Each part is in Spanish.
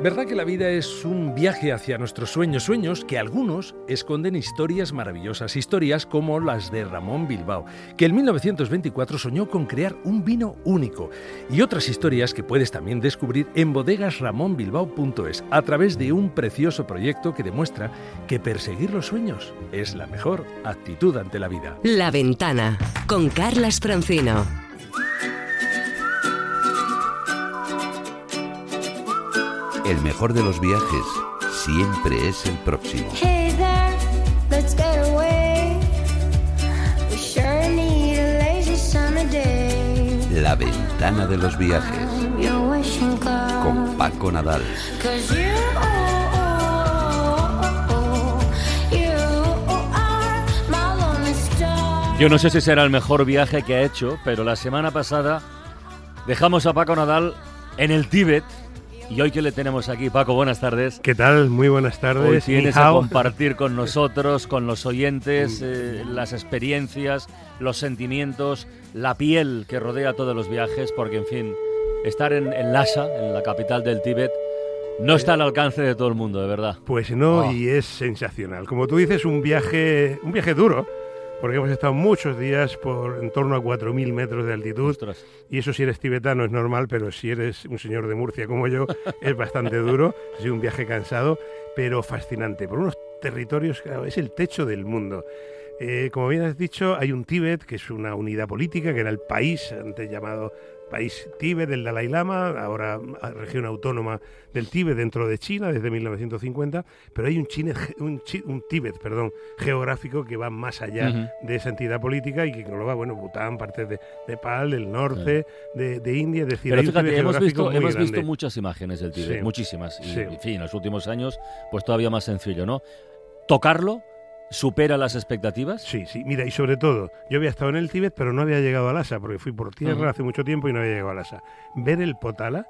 ¿Verdad que la vida es un viaje hacia nuestros sueños? Sueños que algunos esconden historias maravillosas, historias como las de Ramón Bilbao, que en 1924 soñó con crear un vino único, y otras historias que puedes también descubrir en bodegasramonbilbao.es a través de un precioso proyecto que demuestra que perseguir los sueños es la mejor actitud ante la vida. La ventana con Carlas Francino. El mejor de los viajes siempre es el próximo. Hey there, let's get away. We sure need a lazy summer day. La ventana de los viajes con Paco Nadal. My lonely star. Yo no sé si será el mejor viaje que ha hecho, pero la semana pasada dejamos a Paco Nadal en el Tíbet. Y hoy que le tenemos aquí, Paco, buenas tardes. ¿Qué tal? Muy buenas tardes. Hoy tienes a compartir con nosotros, con los oyentes, eh, las experiencias, los sentimientos, la piel que rodea todos los viajes, porque en fin, estar en, en Lhasa, en la capital del Tíbet, no está al alcance de todo el mundo, de verdad. Pues no, Oh. y es sensacional. Como tú dices, un viaje, un viaje duro, porque hemos estado muchos días por en torno a 4.000 metros de altitud. Ostras. Y eso si eres tibetano es normal, pero si eres un señor de Murcia como yo, es bastante duro. Ha sido un viaje cansado, pero fascinante. Por unos territorios, claro, es el techo del mundo. Eh, como bien has dicho, hay un Tíbet, que es una unidad política, que era el país antes llamado país Tíbet del Dalai Lama, ahora región autónoma del Tíbet dentro de China desde 1950, pero hay un, Chine- un, un Tíbet perdón, geográfico que va más allá de esa entidad política y que engloba, bueno, Bután, partes de Nepal, del norte, de, de India, es decir, Pero hay fíjate, hemos visto, hemos visto muchas imágenes del Tíbet, Sí. muchísimas. Y, Sí. en fin, en los últimos años, pues todavía más sencillo, ¿no? Tocarlo supera las expectativas. Sí, sí, mira, y sobre todo, yo había estado en el Tíbet, pero no había llegado a Lhasa, porque fui por tierra hace mucho tiempo y no había llegado a Lhasa. Ver el Potala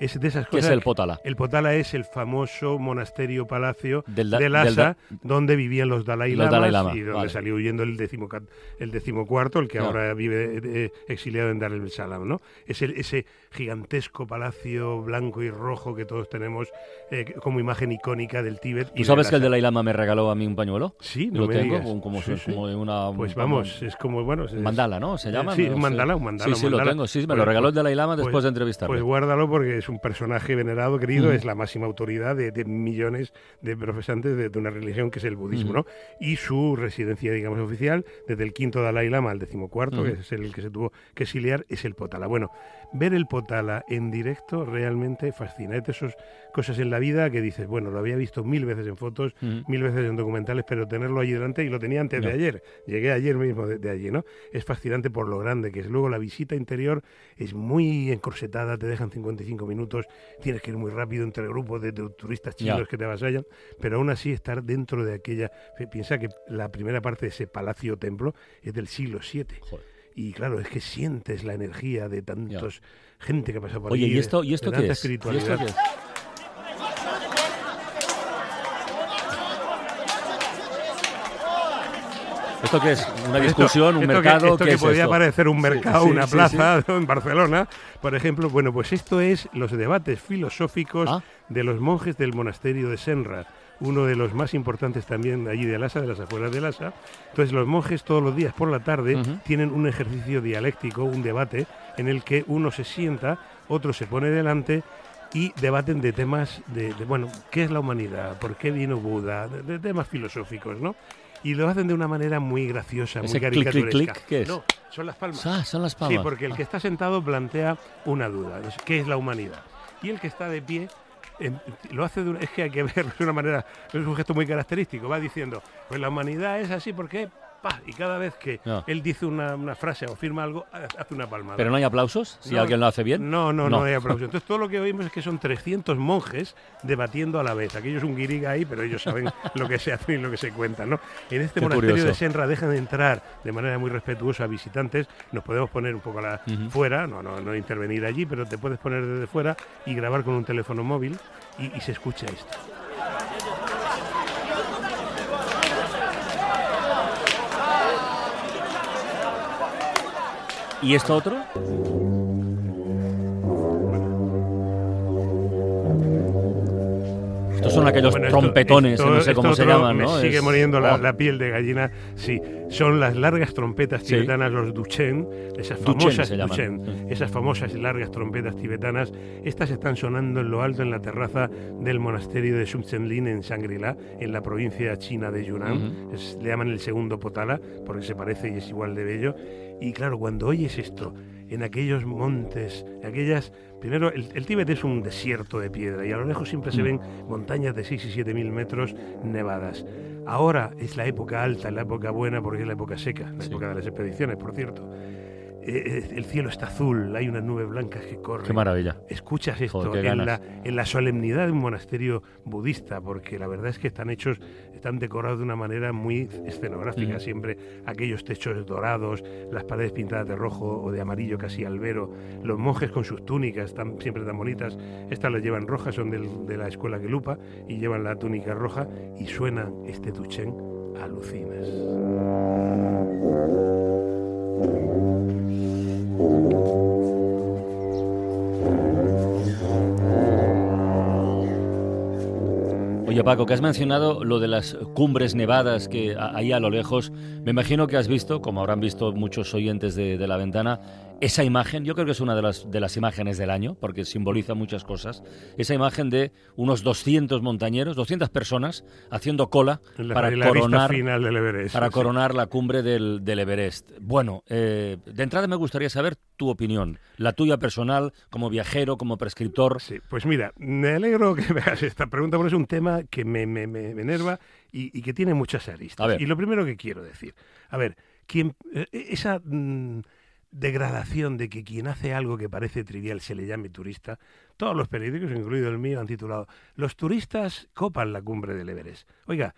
es de esas ¿Qué cosas... es el Potala? El Potala es el famoso monasterio palacio Del da- de del Lhasa, da- donde vivían los Dalai Los Lamas Dalai Lama, y donde vale. salió huyendo el, decimoca- el decimocuarto, el que Ya. ahora vive eh, exiliado en Dar el Salam, ¿no? Es el- ese gigantesco palacio blanco y rojo que todos tenemos eh, como imagen icónica del Tíbet. y ¿Tú de sabes que el. Dalai Lama me regaló a mí un pañuelo? Sí, no Lo me tengo, digas. como, como, Sí, sí. como una... Pues como- vamos, es como, bueno... es- mandala, ¿no? ¿Se llama? Sí, un mandala, un mandala. Sí, sí, lo tengo. Sí, me Pues- lo regaló el pues- Dalai Lama después pues- de entrevistarme. Pues guárdalo porque es un personaje venerado, querido, Ujú. es la máxima autoridad de, de millones de profesantes de, de una religión que es el budismo, Ujú. ¿no? Y su residencia, digamos, oficial, desde el quinto Dalai Lama al decimocuarto, Ujú. que es el que se tuvo que exiliar, es el Potala. Bueno, ver el Potala en directo realmente fascina. Es de esas cosas en la vida que dices, bueno, lo había visto mil veces en fotos, mil veces en documentales, pero tenerlo allí delante, y lo tenía antes de ayer, llegué ayer mismo de, de allí, ¿no? Es fascinante por lo grande que es. Luego la visita interior es muy encorsetada, te dejan 55 minutos, tienes que ir muy rápido entre grupos de, de turistas chinos que te avasallan, pero aún así estar dentro de aquella... Piensa que la primera parte de ese palacio templo es del siglo VII. Joder. Y claro, es que sientes la energía de tantos gente que ha pasado por Oye, allí, ¿y esto, ¿y esto de qué es? ¿Y esto qué es? ¿Esto qué es? ¿Una Esto- discusión? ¿Un esto que- mercado? esto ¿Qué que es podía esto? parecer un mercado, sí, una sí, plaza en Barcelona, por ejemplo. Bueno, pues esto es los debates filosóficos Ah. de los monjes del monasterio de Senra, uno de los más importantes también allí de Lhasa, de las afueras de Lhasa. Entonces los monjes todos los días por la tarde tienen un ejercicio dialéctico, un debate, en el que uno se sienta, otro se pone delante y debaten de temas de, de, bueno, ¿qué es la humanidad? ¿Por qué vino Buda? De, de temas filosóficos, ¿no? Y lo hacen de una manera muy graciosa, muy Ese clic, clic, caricaturesca. clic, ¿qué es? No, son las palmas. Ah, son las palmas. Sí, porque el que está sentado plantea una duda. ¿Qué es la humanidad? Y el que está de pie lo hace de una, es que hay que verlo de una manera, es un gesto muy característico. Va diciendo, pues la humanidad es así porque, pa, y cada vez que él dice una, una frase o firma algo, ha- hace una palmada. ¿Pero no hay aplausos? Si No, alguien lo hace bien. No, no, No. no, hay aplauso. Entonces todo lo que oímos es que son 300 monjes debatiendo a la vez. Aquello es un guiriga ahí, pero ellos saben lo que se hace y lo que se cuenta, ¿no? En este Qué monasterio curioso. de Senra dejan de entrar de manera muy respetuosa a visitantes. Nos podemos poner un poco a la, fuera, no, no, no intervenir allí, pero te puedes poner desde fuera y grabar con un teléfono móvil y, y se escucha esto. ¿Y esto otro? Estos son aquellos bueno, esto, trompetones, esto, eh, no sé cómo se llaman, ¿no? Me sigue es... muriendo la, oh. la piel de gallina, sí son las largas trompetas Sí. tibetanas, los duchen, esas famosas duchen, Sí. esas famosas largas trompetas tibetanas. Estas están sonando en lo alto en la terraza del monasterio de Sumtsenlin en Shangri-La, en la provincia china de Yunnan. Es- le llaman el segundo Potala porque se parece y es igual de bello. Y claro, cuando oyes esto en aquellos montes, aquellas... Primero, el, el Tíbet es un desierto de piedra y a lo lejos siempre se Mm. ven montañas de 6 y 7 mil metros nevadas. Ahora es la época alta, la época buena porque es la época seca, la Sí. época de las expediciones, por cierto. Eh, eh, el cielo está azul, hay unas nubes blancas que corren. Qué maravilla. Escuchas esto Joder, en, la, en la solemnidad de un monasterio budista, porque la verdad es que están hechos, están decorados de una manera muy escenográfica, Mm. siempre aquellos techos dorados, las paredes pintadas de rojo o de amarillo casi albero, los monjes con sus túnicas tan, siempre tan bonitas, estas las llevan rojas, son del- de la escuela Gelupa y llevan la túnica roja y suena este tuchén, alucinas. Yeah. Oye Paco, que has mencionado lo de las cumbres nevadas que ahí a lo lejos, me imagino que has visto, como habrán visto muchos oyentes de, de la ventana, esa imagen, yo creo que es una de las, de las imágenes del año, porque simboliza muchas cosas, esa imagen de unos 200 montañeros, 200 personas haciendo cola la, para la coronar final del Everest. para sí. coronar la cumbre del, del Everest. Bueno, eh, de entrada me gustaría saber tu opinión, la tuya personal, como viajero, como prescriptor. Sí, pues mira, me alegro que me hagas esta pregunta porque es un tema que me, me- me- me enerva y, y que tiene muchas aristas. Y lo primero que quiero decir, a ver, quien, eh, esa mm, degradación de que quien hace algo que parece trivial se le llame turista, todos los periódicos, incluido el mío, han titulado Los turistas copan la cumbre del Everest. Oiga,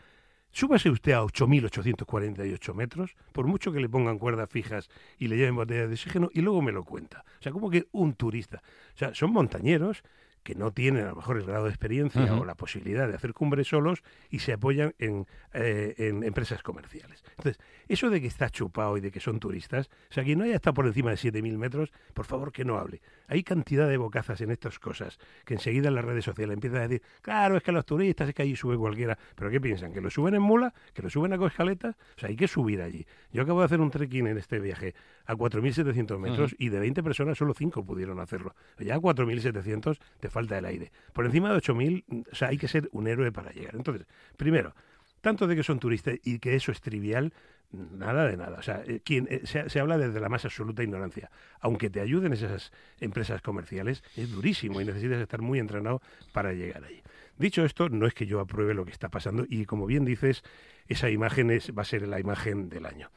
Súbase usted a 8.848 metros, por mucho que le pongan cuerdas fijas y le lleven botellas de oxígeno, y luego me lo cuenta. O sea, como que un turista. O sea, son montañeros que no tienen a lo mejor el grado de experiencia o la posibilidad de hacer cumbres solos y se apoyan en, eh, en empresas comerciales. Entonces, eso de que está chupado y de que son turistas, o sea, quien no haya estado por encima de 7.000 metros, por favor que no hable. Hay cantidad de bocazas en estas cosas que enseguida en las redes sociales empiezan a decir, claro, es que los turistas, es que allí sube cualquiera. ¿Pero qué piensan? ¿Que lo suben en mula? ¿Que lo suben a escaletas? O sea, hay que subir allí. Yo acabo de hacer un trekking en este viaje a 4.700 metros y de 20 personas solo 5 pudieron hacerlo. Ya a 4.700 te falta el aire. Por encima de 8.000, o sea, hay que ser un héroe para llegar. Entonces, primero, tanto de que son turistas y que eso es trivial, nada de nada. O sea, eh, quien, eh, se, se habla desde la más absoluta ignorancia. Aunque te ayuden esas empresas comerciales, es durísimo y necesitas estar muy entrenado para llegar ahí. Dicho esto, no es que yo apruebe lo que está pasando y como bien dices, esa imagen es, va a ser la imagen del año.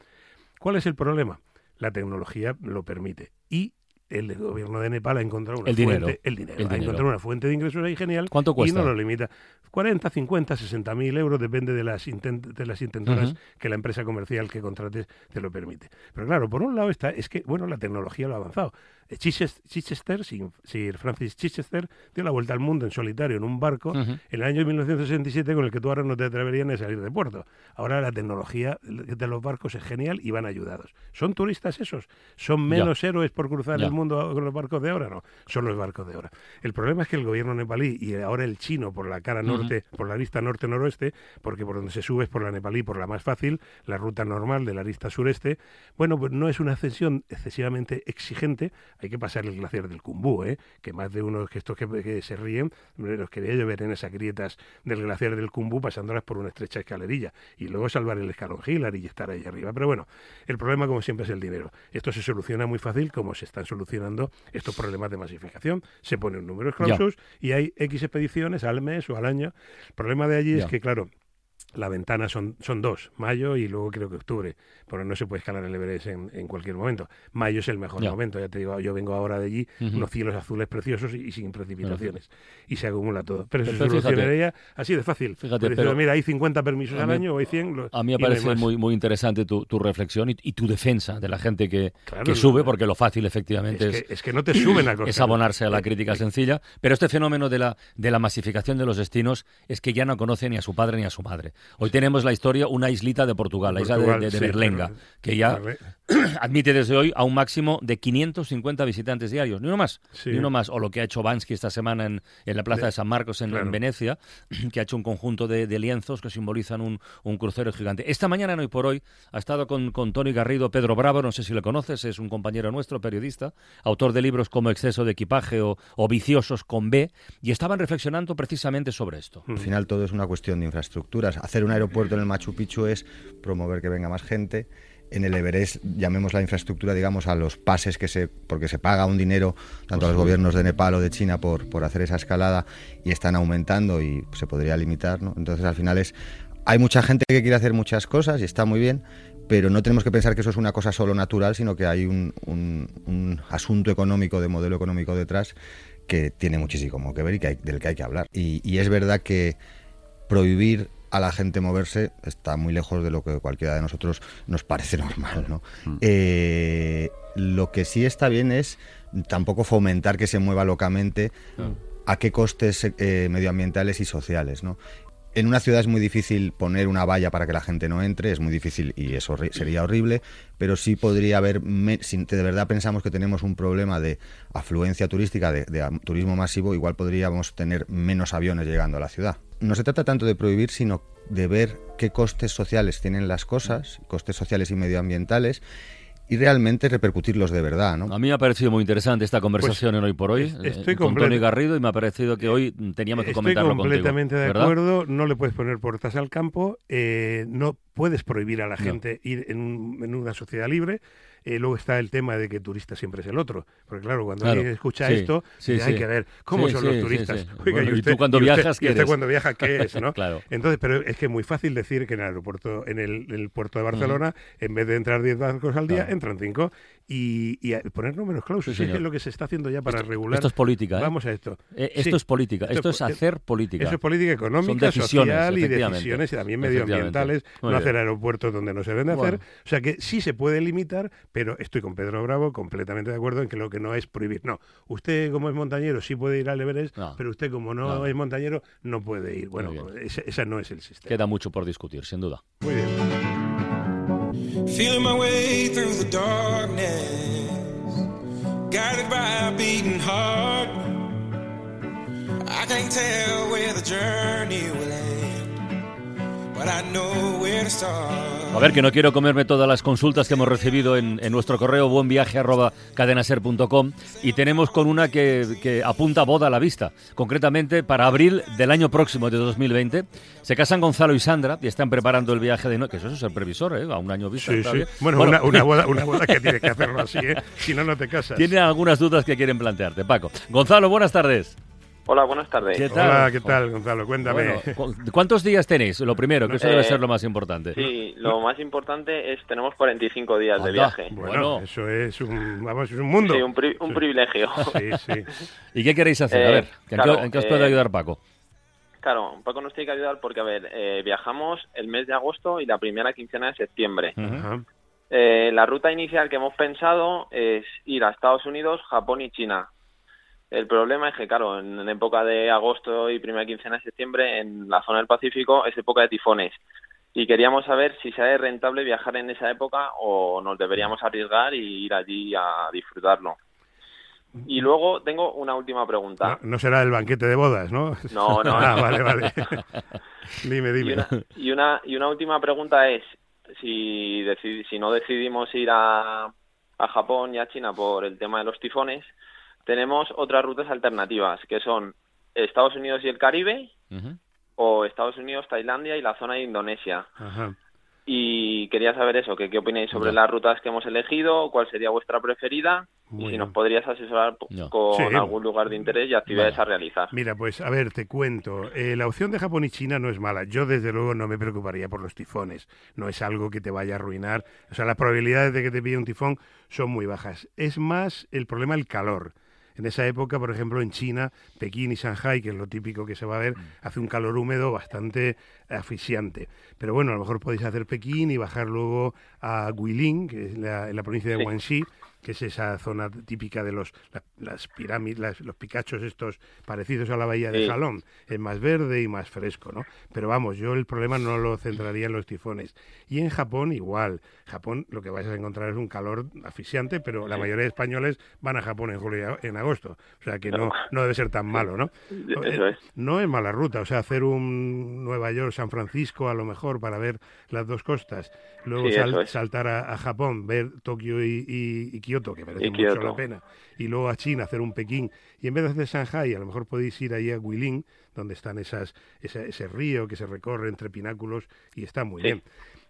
¿Cuál es el problema? La tecnología lo permite y el gobierno de Nepal ha encontrado una El fuente, dinero. el dinero, El ha dinero. encontrado una fuente de ingresos ahí genial ¿Cuánto cuesta? y no lo limita. 40, 50, 60 mil euros, depende de las, intent- de las intentoras que la empresa comercial que contrates te lo permite. Pero claro, por un lado está, es que, bueno, la tecnología lo ha avanzado. Chiches- Chichester, Sir Francis Chichester, dio la vuelta al mundo en solitario en un barco en el año 1967 con el que tú ahora no te atreverías ni a salir de puerto. Ahora la tecnología de los barcos es genial y van ayudados. ¿Son turistas esos? ¿Son menos héroes por cruzar el mundo con los barcos de ahora? No, son los barcos de ahora. El problema es que el gobierno nepalí y ahora el chino por la cara norte, por la arista norte-noroeste, porque por donde se sube es por la nepalí, por la más fácil, la ruta normal de la arista sureste, bueno, pues no es una ascensión excesivamente exigente, hay que pasar el glaciar del Kumbú, ¿eh? que más de uno que estos que, que se ríen, los quería yo ver en esas grietas del glaciar del Kumbú pasándolas por una estrecha escalerilla y luego salvar el escalón Hillary y estar ahí arriba. Pero bueno, el problema como siempre es el dinero. Esto se soluciona muy fácil como se están solucionando estos problemas de masificación. Se pone un número clausus y hay X expediciones al mes o al año. El problema de allí Ya. es que, claro, la ventana son, son dos, mayo y luego creo que octubre, porque no se puede escalar el Everest en, en cualquier momento. Mayo es el mejor momento, ya te digo, yo vengo ahora de allí, unos cielos azules preciosos y, y sin precipitaciones, y se acumula todo. Pero eso Pero se solucionaría así de fácil. Fíjate, pero- mira, hay 50 permisos al mí- año o hay 100. lo- A mí me no parece muy, muy interesante tu, tu reflexión y, y tu defensa de la gente que, Claro, que no, sube, porque lo fácil efectivamente Es es, que, es que no te suben a costa. es abonarse a la crítica sencilla, pero este fenómeno de la, de la masificación de los destinos es que ya no conoce ni a su padre ni a su madre. Hoy tenemos la historia, una islita de Portugal, la isla de, Portugal, de- de sí, Berlenga, pero- que ya admite desde hoy a un máximo de 550 visitantes diarios, ni uno más, Sí. ni uno más. O lo que ha hecho Bansky esta semana en, en la Plaza de, De- San Marcos en. Venecia, que ha hecho un conjunto de, de lienzos que simbolizan un, un crucero gigante. Esta mañana, en hoy por hoy, ha estado con, con Tony Garrido Pedro Bravo, no sé si le conoces, es un compañero nuestro, periodista, autor de libros como Exceso de equipaje o, o Viciosos con B, y estaban reflexionando precisamente sobre esto. Al final todo es una cuestión de infraestructuras. Hacer un aeropuerto en el Machu Picchu es promover que venga más gente. En el Everest llamemos la infraestructura, digamos, a los pases que se, porque se paga un dinero tanto a los gobiernos de Nepal o de China por, por hacer esa escalada y están aumentando y se podría limitar, ¿no? Entonces al final es, hay mucha gente que quiere hacer muchas cosas y está muy bien, pero no tenemos que pensar que eso es una cosa solo natural, sino que hay un, un- un asunto económico, de modelo económico detrás que tiene muchísimo que ver y que hay- del que hay que hablar. Y, y es verdad que prohibir a la gente moverse está muy lejos de lo que cualquiera de nosotros nos parece normal. ¿no? Eh, lo que sí está bien es tampoco fomentar que se mueva locamente a qué costes eh, medioambientales y sociales. ¿no? En una ciudad es muy difícil poner una valla para que la gente no entre, es muy difícil y eso sería horrible, pero sí podría haber, si de verdad pensamos que tenemos un problema de afluencia turística, de, turismo masivo, igual podríamos tener menos aviones llegando a la ciudad. No se trata tanto de prohibir, sino de ver qué costes sociales tienen las cosas, costes sociales y medioambientales, y realmente repercutirlos de verdad. ¿no? A mí me ha parecido muy interesante esta conversación en hoy por hoy es- eh, estoy con Tony Garrido y me ha parecido que hoy teníamos que Estoy comentarlo completamente contigo. de ¿verdad? acuerdo, no le puedes poner puertas al campo, eh, no puedes prohibir a la No. gente ir en, un- en una sociedad libre. Eh, luego está el tema de que turista siempre es el otro. Porque claro, cuando Claro, alguien escucha sí, esto, sí, hay sí. que ver cómo son los turistas. Oiga, Bueno, ¿y tú cuando usted- viajas qué y usted cuando viaja qué es, ¿no? Claro. Entonces, pero es que es muy fácil decir que en el aeropuerto, en el, puerto de Barcelona, en vez de entrar 10 barcos al día, Claro. entran 5 y, y poner números clausos. Es lo que se está haciendo ya para Esto- regular. esto es política, ¿eh? Vamos a esto. Eh, esto es política, esto, es hacer política. Eso es política económica, decisiones, social y decisiones y también medioambientales. Muy no. Hacer aeropuertos donde no se deben de hacer. Bueno. O sea que sí se puede limitar, pero estoy con Pedro Bravo completamente de acuerdo en que lo que no es prohibir. No, usted como es montañero sí puede ir al Everest, No. pero usted como no, No. es montañero no puede ir. Bueno, ese no es el sistema. Queda mucho por discutir, sin duda. Muy bien. Feeling my way through the darkness, guided by a beating heart. I can't tell where the journey will A ver, que no quiero comerme todas las consultas que hemos recibido en, en nuestro correo buenviaje arroba cadenaser.com y tenemos con una que, que apunta boda a la vista. Concretamente, para abril del año próximo de 2020, se casan Gonzalo y Sandra y están preparando el viaje de... no- que eso es el previsor, ¿eh? A un año vista. Sí, sí. Bueno, Una, una boda, una boda que tienes que hacerlo así, ¿eh? Si no, no te casas. Tienen algunas dudas que quieren plantearte, Paco. Gonzalo, buenas tardes. Hola, buenas tardes. ¿Qué tal? Hola, ¿qué tal, Gonzalo? Cuéntame. Bueno, cu- ¿Cuántos días tenéis? Lo primero, que eso debe Eh, ser lo más importante. Sí, lo más importante es tenemos 45 días de viaje. bueno, bueno. eso es un, vamos, es un mundo. Sí, un, pri- un privilegio. Sí, sí. ¿Y qué queréis hacer? a Eh, ver, ¿en, qué- claro, en qué os puede eh, ayudar Paco? Claro, Paco nos tiene que ayudar porque, a ver, eh, viajamos el mes de agosto y la primera quincena de septiembre. Ajá. Eh, la ruta inicial que hemos pensado es ir a Estados Unidos, Japón y China. El problema es que, claro, en, en época de agosto y primera quincena de septiembre, en la zona del Pacífico, es época de tifones. Y queríamos saber si sea rentable viajar en esa época o nos deberíamos arriesgar y ir allí a disfrutarlo. Y luego tengo una última pregunta. No, no será el banquete de bodas, ¿no? No, no, Ah, vale, vale. dime, Y dime. una, y una y una última pregunta es si si no decidimos ir a, a Japón y a China por el tema de los tifones, tenemos otras rutas alternativas que son Estados Unidos y el Caribe o Estados Unidos, Tailandia y la zona de Indonesia. Ajá. Y quería saber eso, que qué opináis sobre Ya. las rutas que hemos elegido, cuál sería vuestra preferida Muy y si bien. nos podrías asesorar con Sí. algún lugar de interés y actividades Vale. a realizar. Mira, pues a ver, te cuento. Eh, la opción de Japón y China no es mala. Yo, desde luego, no me preocuparía por los tifones. No es algo que te vaya a arruinar. O sea, las probabilidades de que te pille un tifón son muy bajas. Es más el problema el calor. En esa época, por ejemplo, en China, Pekín y Shanghai, que es lo típico que se va a ver, hace un calor húmedo bastante asfixiante. Pero bueno, a lo mejor podéis hacer Pekín y bajar luego a Guilin, que es la, en la provincia de Sí. Guangxi, que es esa zona típica de los la- las pirámides, las- los picachos estos parecidos a la bahía de. Jalón. Es más verde y más fresco, ¿no? Pero vamos, yo el problema no lo centraría en los tifones. Y en Japón igual. Japón lo que vais a encontrar es un calor asfixiante, pero la mayoría de españoles van a Japón en julio en agosto. O sea que no, no debe ser tan malo, ¿no? Eso es. No es mala ruta, o sea, hacer un Nueva York, San Francisco a lo mejor para ver las dos costas, luego Sí, sal- eso es. saltar a, a Japón, ver Tokio y, y- y Kioto, que merece mucho Kioto. la pena, y luego a China hacer un Pekín, y en vez de hacer Shanghai, a lo mejor podéis ir ahí a Guilin, donde están esas, esa- ese río que se recorre entre pináculos y está muy Sí. bien.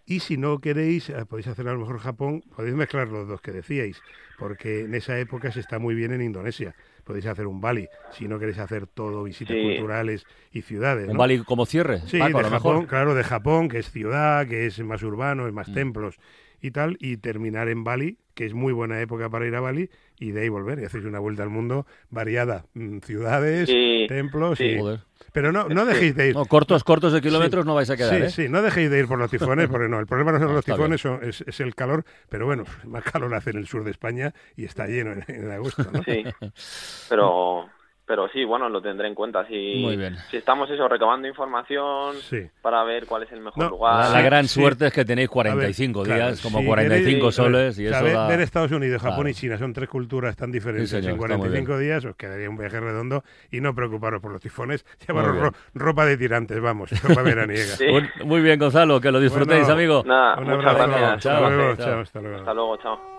Y si no queréis, eh, podéis hacer a lo mejor Japón, podéis mezclar los dos que decíais, porque en esa época se está muy bien en Indonesia. Podéis hacer un Bali, si no queréis hacer todo visitas Sí. culturales y ciudades. Un ¿no? Bali como cierre. Sí, Paco, a de lo Japón, mejor. claro, de Japón, que es ciudad, que es más urbano, es más Mm. templos y tal, y terminar en Bali, que es muy buena época para ir a Bali, y de ahí volver y hacéis una vuelta al mundo variada, mm, ciudades, Sí, templos, sí. y- Joder. pero no, no dejéis de ir. No, cortos, cortos de kilómetros Sí. no vais a quedar, sí, ¿eh? sí, no dejéis de ir por los tifones, porque no, el problema no son los tifones, son- es, es el calor, pero bueno, más calor hace en el sur de España y está lleno en, en agosto, ¿no? Sí. Pero, pero sí, bueno, lo tendré en cuenta. Si, Muy bien. si estamos eso, recabando información Sí. para ver cuál es el mejor No, lugar. La, gran sí. suerte es que tenéis A ver, 45 claro, días, como si 45 queréis- soles, y a eso ver, da... ver Estados Unidos, Japón Claro. y China son tres culturas tan diferentes Sí, señor, en está muy 45 días, os quedaría un viaje redondo y no preocuparos por los tifones, llevaros ro- ropa de tirantes, vamos, ropa veraniega. Muy bien, Gonzalo, que lo disfrutéis, Bueno, amigo. Nada, Un muchas abrazo, gracias. hasta Chao. luego, Chao. chao, hasta luego. Hasta luego, chao.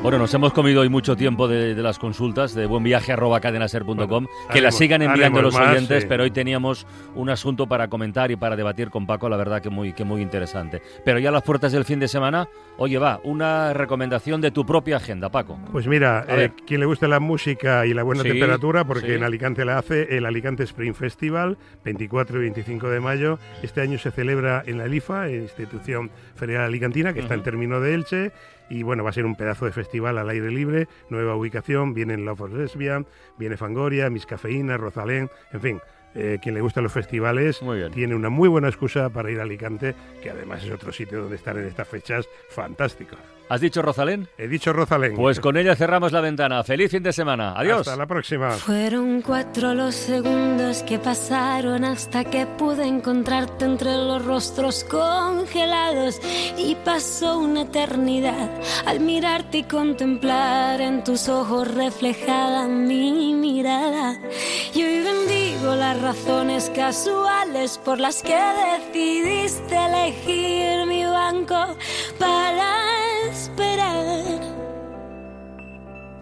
Bueno, nos hemos comido hoy mucho tiempo de, de las consultas de buenviaje.cadenaser.com, Bueno, que las sigan enviando los más, oyentes, sí. pero hoy teníamos un asunto para comentar y para debatir con Paco, la verdad que muy, que muy interesante. Pero ya a las puertas del fin de semana, oye, va, una recomendación de tu propia agenda, Paco. Pues mira, eh, quien le guste la música y la buena Sí, temperatura, porque sí. en Alicante la hace el Alicante Spring Festival, 24 y 25 de mayo. Este año se celebra en la LIFA, Institución Federal Alicantina, que está en término de Elche. Y bueno, va a ser un pedazo de festival al aire libre, nueva ubicación, vienen Love of Lesbian, viene Fangoria, Miss Cafeína, Rosalén, en fin. Eh, quien le gustan los festivales Muy bien. tiene una muy buena excusa para ir a Alicante, que además es otro sitio donde estar en estas fechas fantástico. ¿Has dicho Rosalén? He dicho Rosalén. Pues con ella cerramos la ventana. Feliz fin de semana. Adiós. Hasta la próxima. Fueron cuatro los segundos que pasaron hasta que pude encontrarte entre los rostros congelados y pasó una eternidad al mirarte y contemplar en tus ojos reflejada mi mirada. Y hoy las razones casuales por las que decidiste elegir mi banco para esperar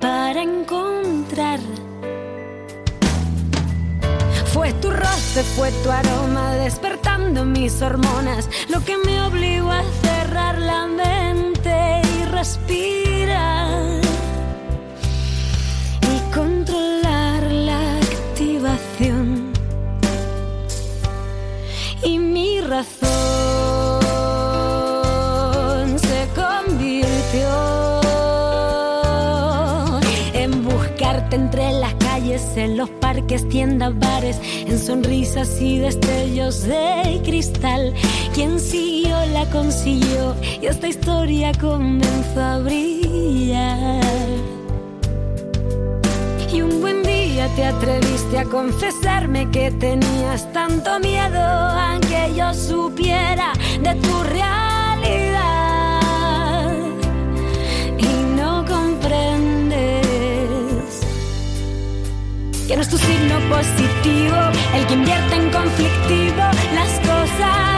para encontrar. Fue tu roce, fue tu aroma despertando mis hormonas, lo que me obligó a cerrar la mente y respirar mi razón se convirtió en buscarte entre las calles, en los parques, tiendas, bares, en sonrisas y destellos de cristal. Quien siguió la consiguió y esta historia comenzó a brillar. Y un buen te atreviste a confesarme que tenías tanto miedo, aunque yo supiera de tu realidad. Y no comprendes que no es tu signo positivo el que invierte en conflictivo las cosas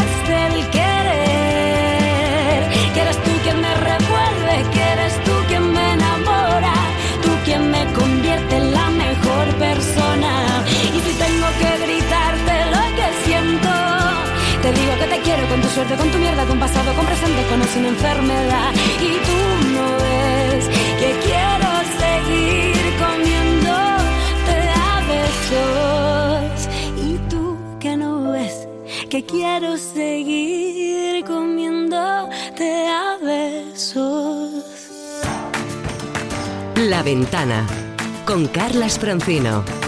quiero con tu suerte, con tu mierda, con pasado, con presente, con o sin enfermedad. Y tú no ves que quiero seguir comiéndote a besos. Y tú que no ves que quiero seguir comiéndote a besos. La Ventana con Carlas Francino.